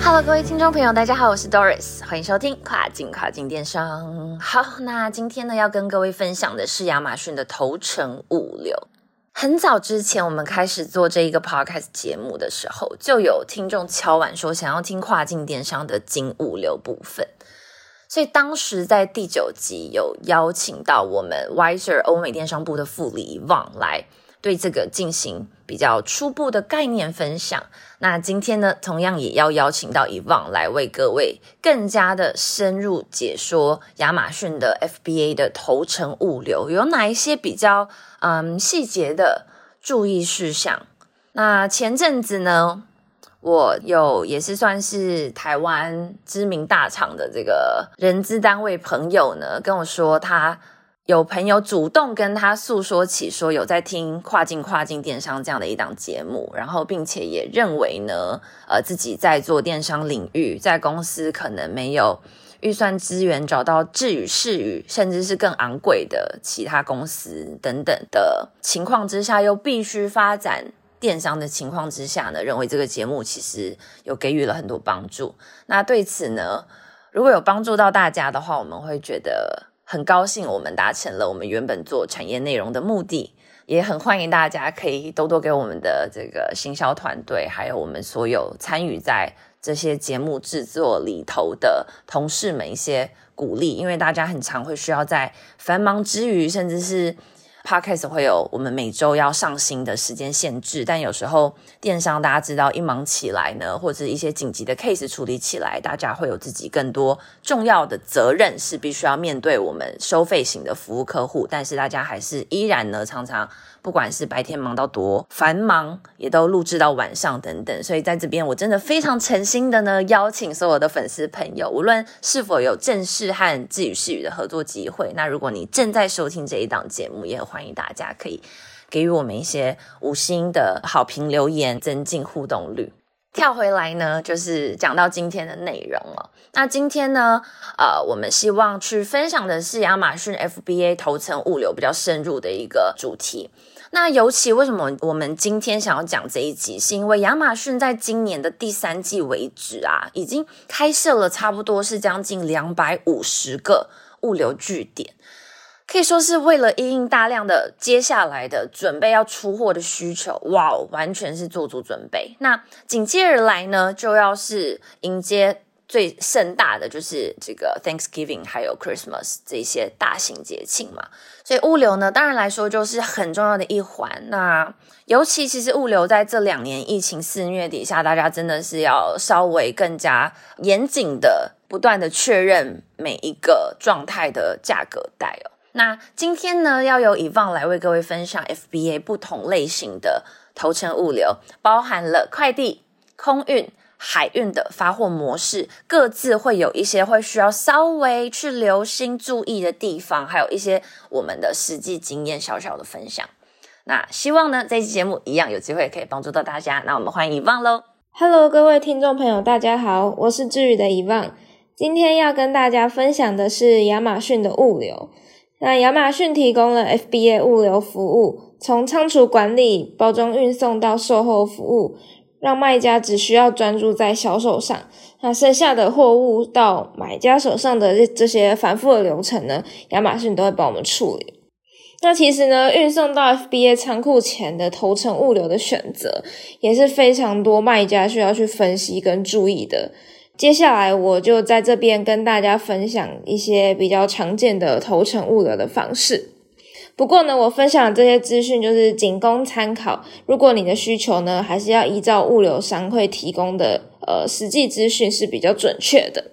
Hello，各位听众朋友，大家好，我是 Doris，欢迎收听跨境跨境电商。好，那今天呢要跟各位分享的是亚马逊的头程物流。很早之前我们开始做这一个 podcast 节目的时候，就有听众敲碗说想要听跨境电商的金物流部分，所以当时在第九集有邀请到我们 Wiser 欧美电商部的副理往来。对这个进行比较初步的概念分享。那今天呢，同样也要邀请到以旺来为各位更加的深入解说亚马逊的 FBA 的头程物流有哪一些比较嗯细节的注意事项。那前阵子呢，我有也是算是台湾知名大厂的这个人资单位朋友呢，跟我说他。有朋友主动跟他诉说起，说有在听跨境跨境电商这样的一档节目，然后并且也认为呢，呃，自己在做电商领域，在公司可能没有预算资源找到智宇视宇，甚至是更昂贵的其他公司等等的情况之下，又必须发展电商的情况之下呢，认为这个节目其实有给予了很多帮助。那对此呢，如果有帮助到大家的话，我们会觉得。很高兴我们达成了我们原本做产业内容的目的，也很欢迎大家可以多多给我们的这个行销团队，还有我们所有参与在这些节目制作里头的同事们一些鼓励，因为大家很常会需要在繁忙之余，甚至是。Podcast 会有我们每周要上新的时间限制，但有时候电商大家知道一忙起来呢，或者一些紧急的 case 处理起来，大家会有自己更多重要的责任，是必须要面对我们收费型的服务客户，但是大家还是依然呢常常。不管是白天忙到多繁忙，也都录制到晚上等等，所以在这边我真的非常诚心的呢，邀请所有的粉丝朋友，无论是否有正式和智语视语的合作机会，那如果你正在收听这一档节目，也欢迎大家可以给予我们一些五星的好评留言，增进互动率。跳回来呢，就是讲到今天的内容了。那今天呢，呃，我们希望去分享的是亚马逊 FBA 头层物流比较深入的一个主题。那尤其为什么我们今天想要讲这一集，是因为亚马逊在今年的第三季为止啊，已经开设了差不多是将近两百五十个物流据点。可以说是为了应应大量的接下来的准备要出货的需求，哇，完全是做足准备。那紧接而来呢，就要是迎接最盛大的，就是这个 Thanksgiving 还有 Christmas 这些大型节庆嘛。所以物流呢，当然来说就是很重要的一环。那尤其其实物流在这两年疫情肆虐底下，大家真的是要稍微更加严谨的，不断的确认每一个状态的价格带哦。那今天呢，要由以旺来为各位分享 FBA 不同类型的头程物流，包含了快递、空运、海运的发货模式，各自会有一些会需要稍微去留心注意的地方，还有一些我们的实际经验小小的分享。那希望呢，这期节目一样有机会可以帮助到大家。那我们欢迎以旺喽！Hello，各位听众朋友，大家好，我是治愈的以旺，今天要跟大家分享的是亚马逊的物流。那亚马逊提供了 FBA 物流服务，从仓储管理、包装、运送到售后服务，让卖家只需要专注在销售上。那剩下的货物到买家手上的这这些繁复的流程呢，亚马逊都会帮我们处理。那其实呢，运送到 FBA 仓库前的头程物流的选择，也是非常多卖家需要去分析跟注意的。接下来我就在这边跟大家分享一些比较常见的头程物流的方式。不过呢，我分享这些资讯就是仅供参考。如果你的需求呢，还是要依照物流商会提供的呃实际资讯是比较准确的。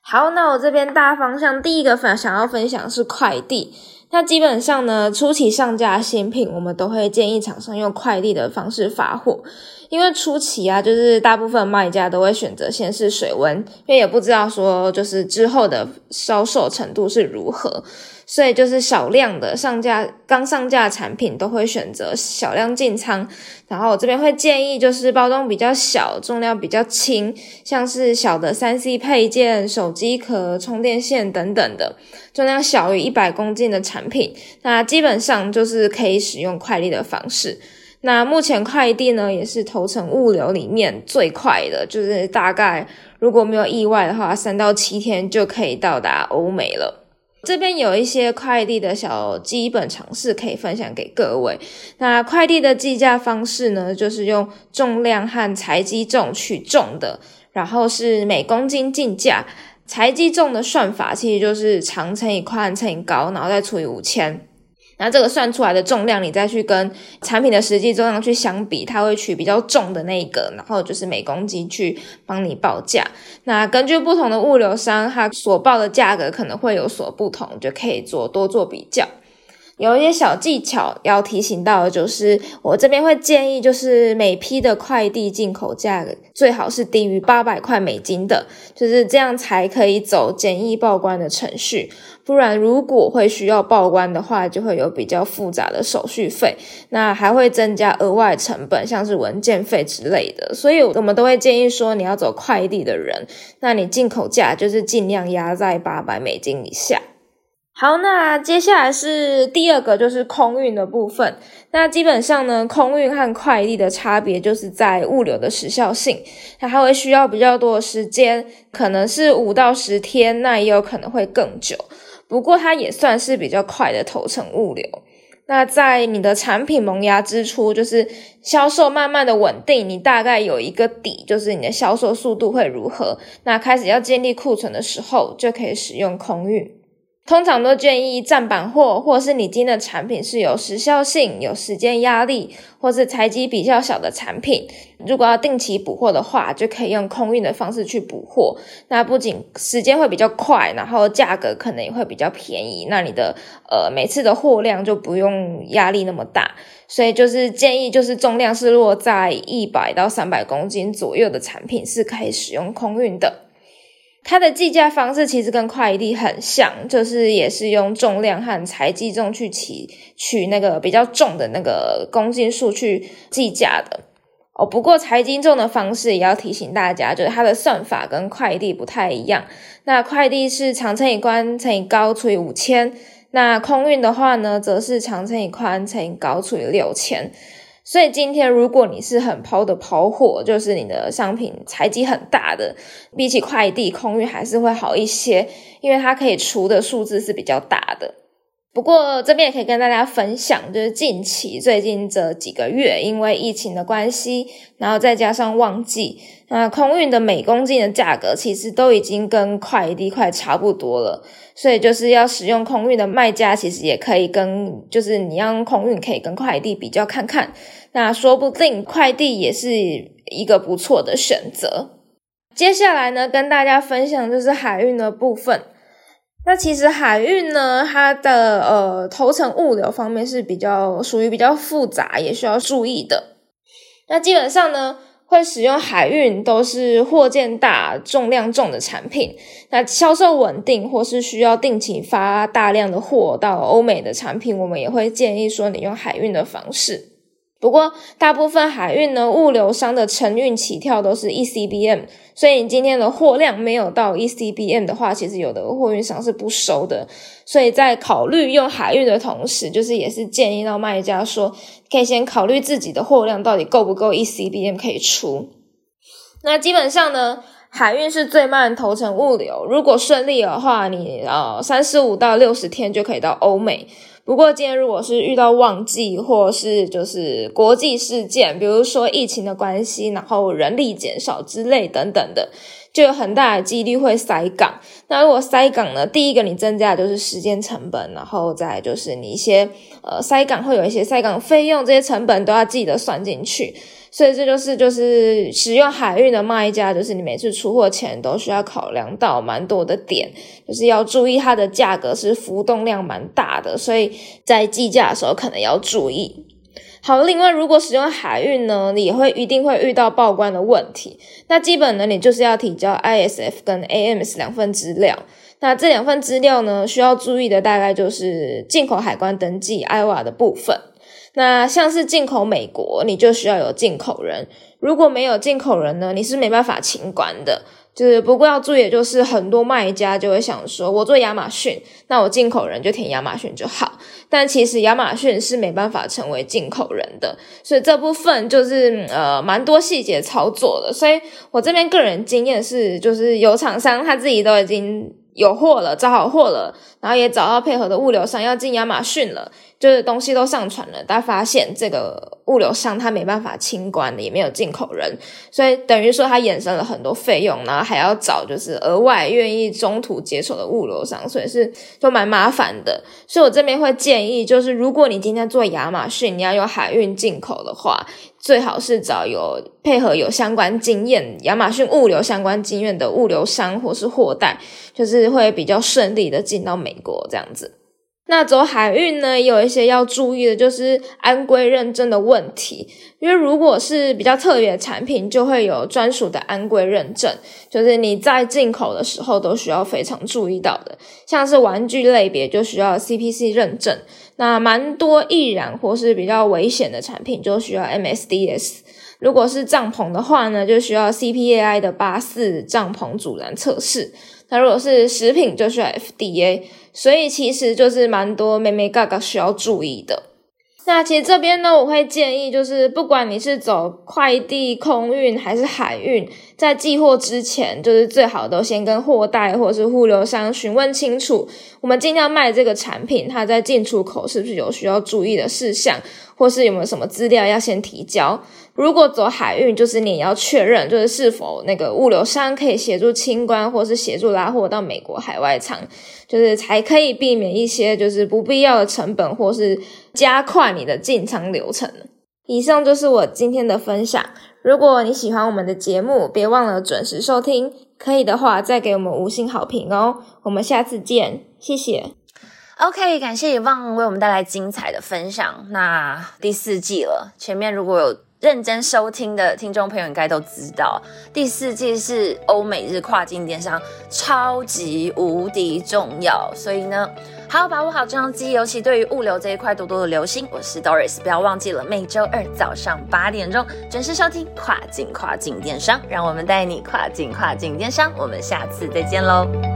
好，那我这边大方向第一个分想要分享是快递。那基本上呢，初期上架新品，我们都会建议厂商用快递的方式发货，因为初期啊，就是大部分卖家都会选择先试水温，因为也不知道说就是之后的销售程度是如何。所以就是小量的上架刚上架产品都会选择小量进仓，然后我这边会建议就是包装比较小、重量比较轻，像是小的三 C 配件、手机壳、充电线等等的，重量小于一百公斤的产品，那基本上就是可以使用快递的方式。那目前快递呢也是头程物流里面最快的，就是大概如果没有意外的话，三到七天就可以到达欧美了。这边有一些快递的小基本常识可以分享给各位。那快递的计价方式呢，就是用重量和材积重取重的，然后是每公斤进价。材积重的算法其实就是长乘以宽乘以高，然后再除以五千。那这个算出来的重量，你再去跟产品的实际重量去相比，它会取比较重的那一个，然后就是每公斤去帮你报价。那根据不同的物流商，它所报的价格可能会有所不同，就可以做多做比较。有一些小技巧要提醒到的，就是我这边会建议，就是每批的快递进口价最好是低于八百块美金的，就是这样才可以走简易报关的程序。不然，如果会需要报关的话，就会有比较复杂的手续费，那还会增加额外成本，像是文件费之类的。所以，我们都会建议说，你要走快递的人，那你进口价就是尽量压在八百美金以下。好，那接下来是第二个，就是空运的部分。那基本上呢，空运和快递的差别就是在物流的时效性，它还会需要比较多的时间，可能是五到十天，那也有可能会更久。不过它也算是比较快的投程物流。那在你的产品萌芽之初，就是销售慢慢的稳定，你大概有一个底，就是你的销售速度会如何。那开始要建立库存的时候，就可以使用空运。通常都建议站板货，或是你今的产品是有时效性、有时间压力，或是材积比较小的产品。如果要定期补货的话，就可以用空运的方式去补货。那不仅时间会比较快，然后价格可能也会比较便宜。那你的呃每次的货量就不用压力那么大。所以就是建议，就是重量是落在一百到三百公斤左右的产品是可以使用空运的。它的计价方式其实跟快递很像，就是也是用重量和材积重去取取那个比较重的那个公斤数去计价的哦。不过材积重的方式也要提醒大家，就是它的算法跟快递不太一样。那快递是长乘以宽乘以高除以五千，那空运的话呢，则是长乘以宽乘以高除以六千。所以今天，如果你是很抛的抛货，就是你的商品采集很大的，比起快递空运还是会好一些，因为它可以除的数字是比较大的。不过这边也可以跟大家分享，就是近期最近这几个月，因为疫情的关系，然后再加上旺季，那空运的每公斤的价格其实都已经跟快递快差不多了。所以就是要使用空运的卖家，其实也可以跟，就是你要用空运可以跟快递比较看看，那说不定快递也是一个不错的选择。接下来呢，跟大家分享就是海运的部分。那其实海运呢，它的呃头程物流方面是比较属于比较复杂，也需要注意的。那基本上呢。会使用海运都是货件大、重量重的产品，那销售稳定或是需要定期发大量的货到欧美的产品，我们也会建议说你用海运的方式。不过，大部分海运呢，物流商的承运起跳都是 ECBM，所以你今天的货量没有到 ECBM 的话，其实有的货运商是不收的。所以在考虑用海运的同时，就是也是建议到卖家说，可以先考虑自己的货量到底够不够 ECBM 可以出。那基本上呢，海运是最慢投程物流，如果顺利的话，你呃三十五到六十天就可以到欧美。不过，今天如果是遇到旺季，或是就是国际事件，比如说疫情的关系，然后人力减少之类等等的，就有很大的几率会塞港。那如果塞港呢，第一个你增加的就是时间成本，然后再就是你一些呃塞港会有一些塞港费用，这些成本都要记得算进去。所以这就是就是使用海运的卖家，就是你每次出货前都需要考量到蛮多的点，就是要注意它的价格是浮动量蛮大的，所以在计价的时候可能要注意。好，另外如果使用海运呢，你也会一定会遇到报关的问题。那基本呢，你就是要提交 ISF 跟 AMS 两份资料。那这两份资料呢，需要注意的大概就是进口海关登记 IWA 的部分。那像是进口美国，你就需要有进口人。如果没有进口人呢，你是没办法清关的。就是不过要注意，就是很多卖家就会想说，我做亚马逊，那我进口人就填亚马逊就好。但其实亚马逊是没办法成为进口人的，所以这部分就是呃蛮多细节操作的。所以我这边个人经验是，就是有厂商他自己都已经有货了，找好货了，然后也找到配合的物流商要进亚马逊了。就是东西都上传了，但发现这个物流商他没办法清关的，也没有进口人，所以等于说他衍生了很多费用，然后还要找就是额外愿意中途接手的物流商，所以是就蛮麻烦的。所以我这边会建议，就是如果你今天做亚马逊，你要有海运进口的话，最好是找有配合有相关经验、亚马逊物流相关经验的物流商或是货代，就是会比较顺利的进到美国这样子。那走海运呢，有一些要注意的，就是安规认证的问题。因为如果是比较特别的产品，就会有专属的安规认证，就是你在进口的时候都需要非常注意到的。像是玩具类别，就需要 CPC 认证。那蛮多易燃或是比较危险的产品，就需要 MSDS。如果是帐篷的话呢，就需要 CPAI 的八四帐篷阻燃测试。那如果是食品，就需要 FDA。所以其实就是蛮多妹妹嘎嘎需要注意的。那其实这边呢，我会建议，就是不管你是走快递、空运还是海运，在寄货之前，就是最好都先跟货代或是物流商询问清楚，我们尽量卖这个产品，它在进出口是不是有需要注意的事项，或是有没有什么资料要先提交。如果走海运，就是你要确认，就是是否那个物流商可以协助清关，或是协助拉货到美国海外仓，就是才可以避免一些就是不必要的成本，或是加快你的进仓流程。以上就是我今天的分享。如果你喜欢我们的节目，别忘了准时收听，可以的话再给我们五星好评哦。我们下次见，谢谢。OK，感谢以望为我们带来精彩的分享。那第四季了，前面如果有。认真收听的听众朋友应该都知道，第四季是欧美日跨境电商超级无敌重要，所以呢，好好把握好这张机，尤其对于物流这一块多多的留心。我是 Doris，不要忘记了每周二早上八点钟准时收听跨境跨境电商，让我们带你跨境跨境电商。我们下次再见喽。